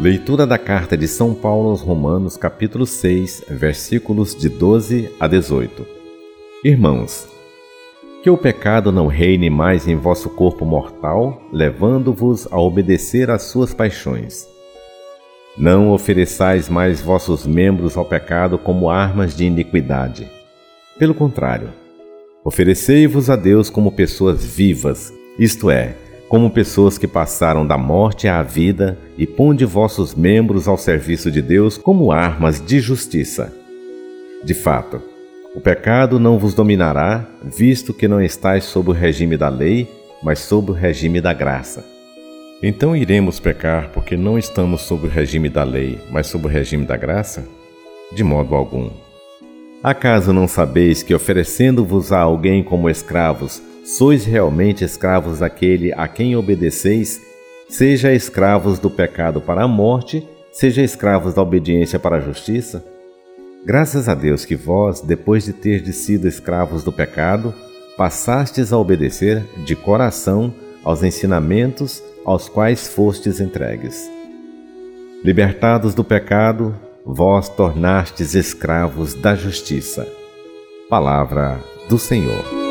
Leitura da carta de São Paulo aos Romanos, capítulo 6, versículos de 12 a 18. Irmãos, que o pecado não reine mais em vosso corpo mortal, levando-vos a obedecer às suas paixões. Não ofereçais mais vossos membros ao pecado como armas de iniquidade. Pelo contrário, oferecei-vos a Deus como pessoas vivas, isto é, como pessoas que passaram da morte à vida, e ponde vossos membros ao serviço de Deus como armas de justiça. De fato, o pecado não vos dominará, visto que não estáis sob o regime da lei, mas sob o regime da graça. Então iremos pecar porque não estamos sob o regime da lei, mas sob o regime da graça? De modo algum. Acaso não sabeis que, oferecendo-vos a alguém como escravos, sois realmente escravos daquele a quem obedeceis, seja escravos do pecado para a morte, seja escravos da obediência para a justiça? Graças a Deus que vós, depois de ter sido escravos do pecado, passastes a obedecer de coração aos ensinamentos aos quais fostes entregues. Libertados do pecado, vós tornastes escravos da justiça. Palavra do Senhor.